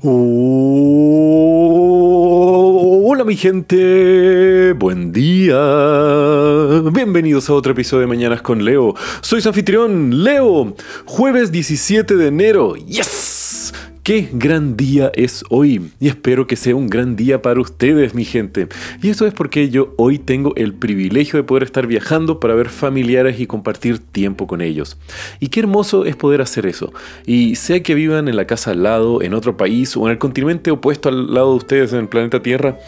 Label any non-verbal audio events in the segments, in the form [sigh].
Hola mi gente, buen día. Bienvenidos a otro episodio de Mañanas con Leo. Soy su anfitrión, Leo. Jueves 17 de enero. ¡Yes! Qué gran día es hoy y espero que sea un gran día para ustedes, mi gente. Y esto es porque yo hoy tengo el privilegio de poder estar viajando para ver familiares y compartir tiempo con ellos. Y qué hermoso es poder hacer eso. Y sea que vivan en la casa al lado, en otro país o en el continente opuesto al lado de ustedes en el planeta Tierra,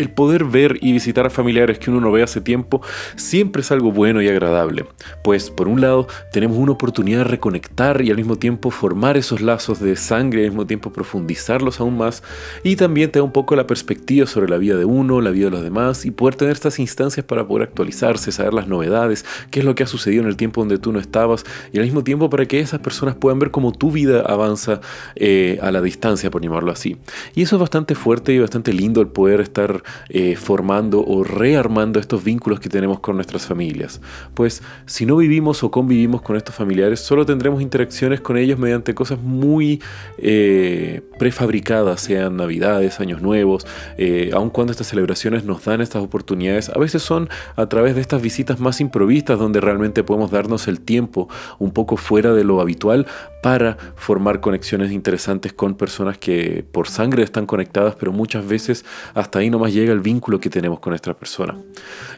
el poder ver y visitar a familiares que uno no ve hace tiempo siempre es algo bueno y agradable, pues por un lado tenemos una oportunidad de reconectar y al mismo tiempo formar esos lazos de sangre al mismo tiempo profundizarlos aún más y también te da un poco la perspectiva sobre la vida de uno, la vida de los demás y poder tener estas instancias para poder actualizarse, saber las novedades, qué es lo que ha sucedido en el tiempo donde tú no estabas y al mismo tiempo para que esas personas puedan ver cómo tu vida avanza eh, a la distancia, por llamarlo así. Y eso es bastante fuerte y bastante lindo el poder estar eh, formando o rearmando estos vínculos que tenemos con nuestras familias. Pues si no vivimos o convivimos con estos familiares, solo tendremos interacciones con ellos mediante cosas muy eh, prefabricadas, sean navidades, años nuevos, eh, aun cuando estas celebraciones nos dan estas oportunidades, a veces son a través de estas visitas más improvistas donde realmente podemos darnos el tiempo un poco fuera de lo habitual para formar conexiones interesantes con personas que por sangre están conectadas, pero muchas veces hasta ahí nomás llega el vínculo que tenemos con nuestra persona.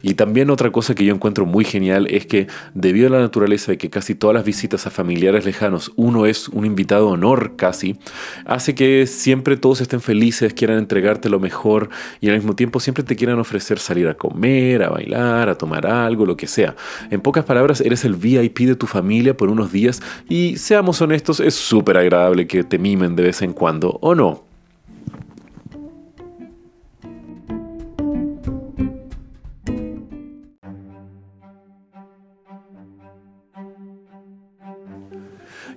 Y también otra cosa que yo encuentro muy genial es que debido a la naturaleza de que casi todas las visitas a familiares lejanos uno es un invitado honor casi, hace que siempre todos estén felices, quieran entregarte lo mejor y al mismo tiempo siempre te quieran ofrecer salir a comer, a bailar, a tomar algo, lo que sea. En pocas palabras, eres el VIP de tu familia por unos días y seamos honestos, es súper agradable que te mimen de vez en cuando, ¿o no?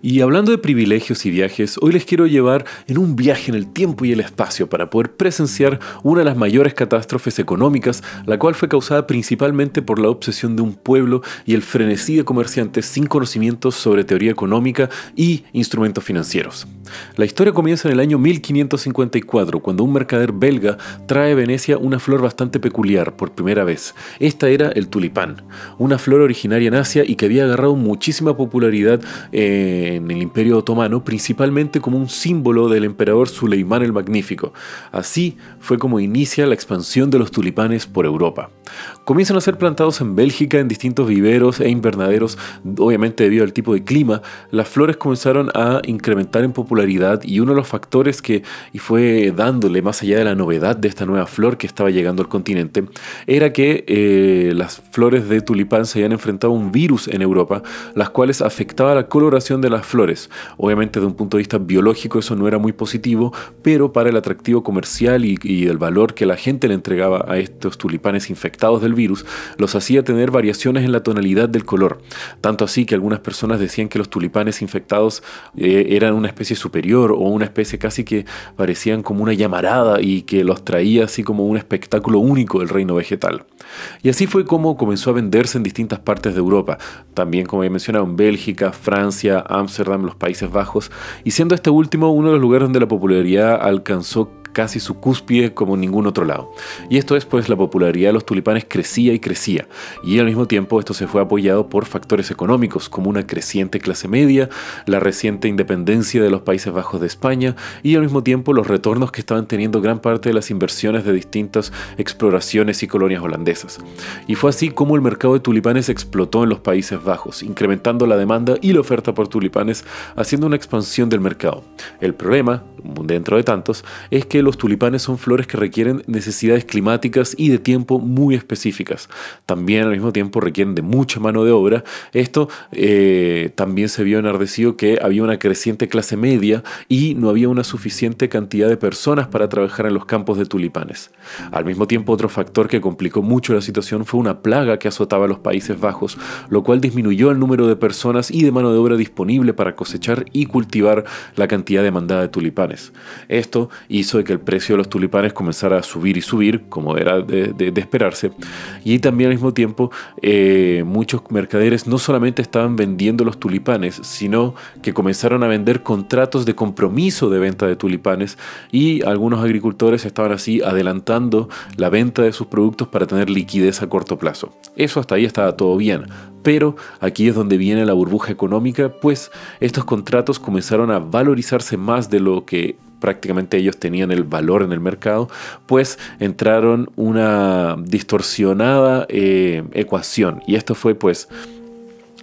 Y hablando de privilegios y viajes, hoy les quiero llevar en un viaje en el tiempo y el espacio para poder presenciar una de las mayores catástrofes económicas, la cual fue causada principalmente por la obsesión de un pueblo y el frenesí de comerciantes sin conocimientos sobre teoría económica y instrumentos financieros. La historia comienza en el año 1554, cuando un mercader belga trae a Venecia una flor bastante peculiar por primera vez. Esta era el tulipán, una flor originaria en Asia y que había agarrado muchísima popularidad eh, en el Imperio Otomano principalmente como un símbolo del emperador Suleimán el Magnífico. Así fue como inicia la expansión de los tulipanes por Europa. Comienzan a ser plantados en Bélgica en distintos viveros e invernaderos, obviamente debido al tipo de clima, las flores comenzaron a incrementar en popularidad y uno de los factores que fue dándole más allá de la novedad de esta nueva flor que estaba llegando al continente, era que eh, las flores de tulipán se habían enfrentado a un virus en Europa, las cuales afectaba la coloración de las flores. Obviamente desde un punto de vista biológico eso no era muy positivo, pero para el atractivo comercial y, el valor que la gente le entregaba a estos tulipanes infectados del virus, los hacía tener variaciones en la tonalidad del color. Tanto así que algunas personas decían que los tulipanes infectados eh, eran una especie superior o una especie casi que parecían como una llamarada y que los traía así como un espectáculo único del reino vegetal. Y así fue como comenzó a venderse en distintas partes de Europa, también como he mencionado en Bélgica, Francia, Ámsterdam, los Países Bajos, y siendo este último uno de los lugares donde la popularidad alcanzó casi su cúspide como en ningún otro lado. Y esto es pues la popularidad de los tulipanes crecía y crecía, y al mismo tiempo esto se fue apoyado por factores económicos como una creciente clase media, la reciente independencia de los Países Bajos de España y al mismo tiempo los retornos que estaban teniendo gran parte de las inversiones de distintas exploraciones y colonias holandesas. Y fue así como el mercado de tulipanes explotó en los Países Bajos, incrementando la demanda y la oferta por tulipanes, haciendo una expansión del mercado. El problema, dentro de tantos, es que los tulipanes son flores que requieren necesidades climáticas y de tiempo muy específicas. También al mismo tiempo requieren de mucha mano de obra. Esto eh, también se vio enardecido que había una creciente clase media y no había una suficiente cantidad de personas para trabajar en los campos de tulipanes. Al mismo tiempo, otro factor que complicó mucho la situación fue una plaga que azotaba a los Países Bajos, lo cual disminuyó el número de personas y de mano de obra disponible para cosechar y cultivar la cantidad demandada de tulipanes. Esto hizo que el precio de los tulipanes comenzara a subir y subir, como era de, esperarse. Y también al mismo tiempo eh, muchos mercaderes no solamente estaban vendiendo los tulipanes, sino que comenzaron a vender contratos de compromiso de venta de tulipanes y algunos agricultores estaban así adelantando la venta de sus productos para tener liquidez a corto plazo. Eso hasta ahí estaba todo bien, pero aquí es donde viene la burbuja económica, pues estos contratos comenzaron a valorizarse más de lo que prácticamente ellos tenían el valor en el mercado, pues entraron una distorsionada eh, ecuación. Y esto fue pues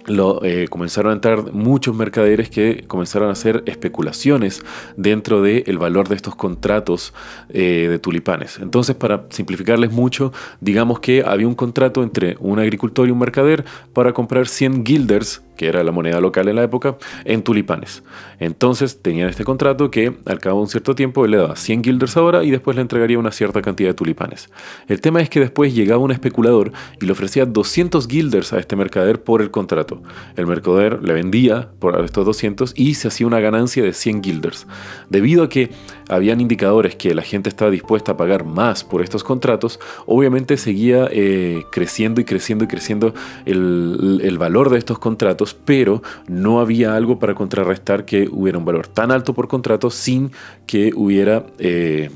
lo, eh, comenzaron a entrar muchos mercaderes que comenzaron a hacer especulaciones dentro del valor de estos contratos eh, de tulipanes. Entonces, para simplificarles mucho, digamos que había un contrato entre un agricultor y un mercader para comprar 100 guilders que era la moneda local en la época, en tulipanes. Entonces tenían este contrato que al cabo de un cierto tiempo le daba 100 guilders ahora y después le entregaría una cierta cantidad de tulipanes. El tema es que después llegaba un especulador y le ofrecía 200 guilders a este mercader por el contrato. El mercader le vendía por estos 200 y se hacía una ganancia de 100 guilders. Debido a que habían indicadores que la gente estaba dispuesta a pagar más por estos contratos, obviamente seguía eh, creciendo y creciendo y creciendo el valor de estos contratos, pero no había algo para contrarrestar que hubiera un valor tan alto por contrato sin que hubiera... Eh,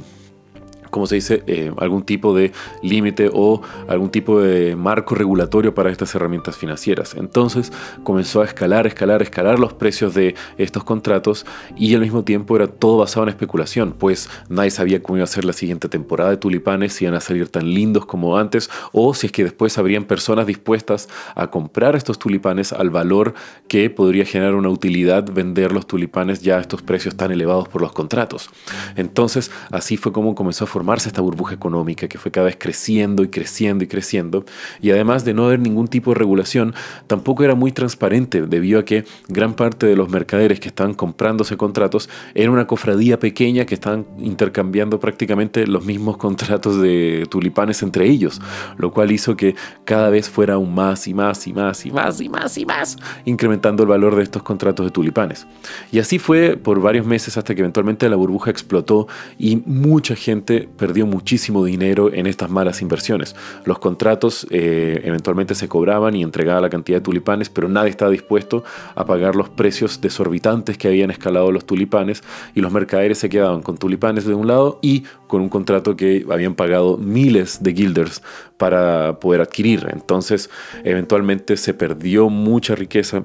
como se dice, eh, algún tipo de límite o algún tipo de marco regulatorio para estas herramientas financieras. Entonces comenzó a escalar, escalar, escalar los precios de estos contratos y al mismo tiempo era todo basado en especulación, pues nadie sabía cómo iba a ser la siguiente temporada de tulipanes, si iban a salir tan lindos como antes o si es que después habrían personas dispuestas a comprar estos tulipanes al valor que podría generar una utilidad vender los tulipanes ya a estos precios tan elevados por los contratos. Entonces así fue como comenzó a formarse esta burbuja económica que fue cada vez creciendo y creciendo y creciendo. Y además de no haber ningún tipo de regulación, tampoco era muy transparente debido a que gran parte de los mercaderes que estaban comprándose contratos era una cofradía pequeña que estaban intercambiando prácticamente los mismos [laughs] contratos de tulipanes entre ellos, lo cual hizo que cada vez fuera aún más y más y más y más y más y más, incrementando el valor de estos contratos de tulipanes. Y así fue por varios meses hasta que eventualmente la burbuja explotó y mucha gente perdió muchísimo dinero en estas malas inversiones. Los contratos eh, eventualmente se cobraban y entregaban la cantidad de tulipanes, pero nadie estaba dispuesto a pagar los precios desorbitantes que habían escalado los tulipanes y los mercaderes se quedaban con tulipanes de un lado y con un contrato que habían pagado miles de guilders para poder adquirir. Entonces, eventualmente se perdió mucha riqueza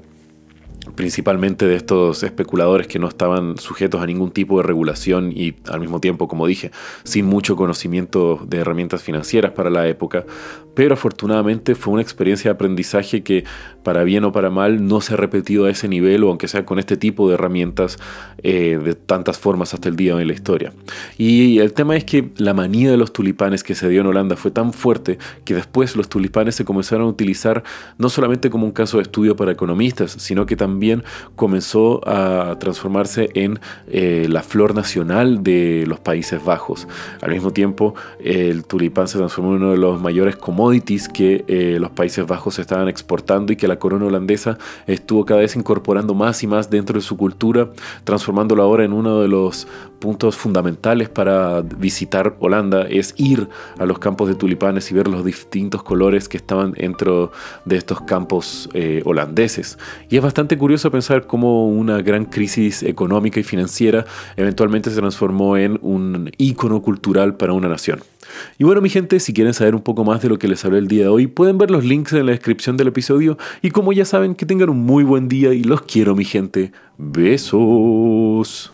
principalmente de estos especuladores que no estaban sujetos a ningún tipo de regulación y al mismo tiempo, como dije, sin mucho conocimiento de herramientas financieras para la época, pero afortunadamente fue una experiencia de aprendizaje que para bien o para mal no se ha repetido a ese nivel o aunque sea con este tipo de herramientas eh, de tantas formas hasta el día de la historia. Y el tema es que la manía de los tulipanes que se dio en Holanda fue tan fuerte que después los tulipanes se comenzaron a utilizar no solamente como un caso de estudio para economistas, sino que también comenzó a transformarse en eh, la flor nacional de los Países Bajos. Al mismo tiempo, el tulipán se transformó en uno de los mayores commodities que eh, los Países Bajos estaban exportando y que la corona holandesa estuvo cada vez incorporando más y más dentro de su cultura, transformándolo ahora en uno de los puntos fundamentales para visitar Holanda, es ir a los campos de tulipanes y ver los distintos colores que estaban dentro de estos campos eh, holandeses. Y es bastante curioso pensar cómo una gran crisis económica y financiera eventualmente se transformó en un ícono cultural para una nación. Y bueno, mi gente, si quieren saber un poco más de lo que les hablé el día de hoy, pueden ver los links en la descripción del episodio. Y como ya saben, que tengan un muy buen día y los quiero, mi gente. Besos.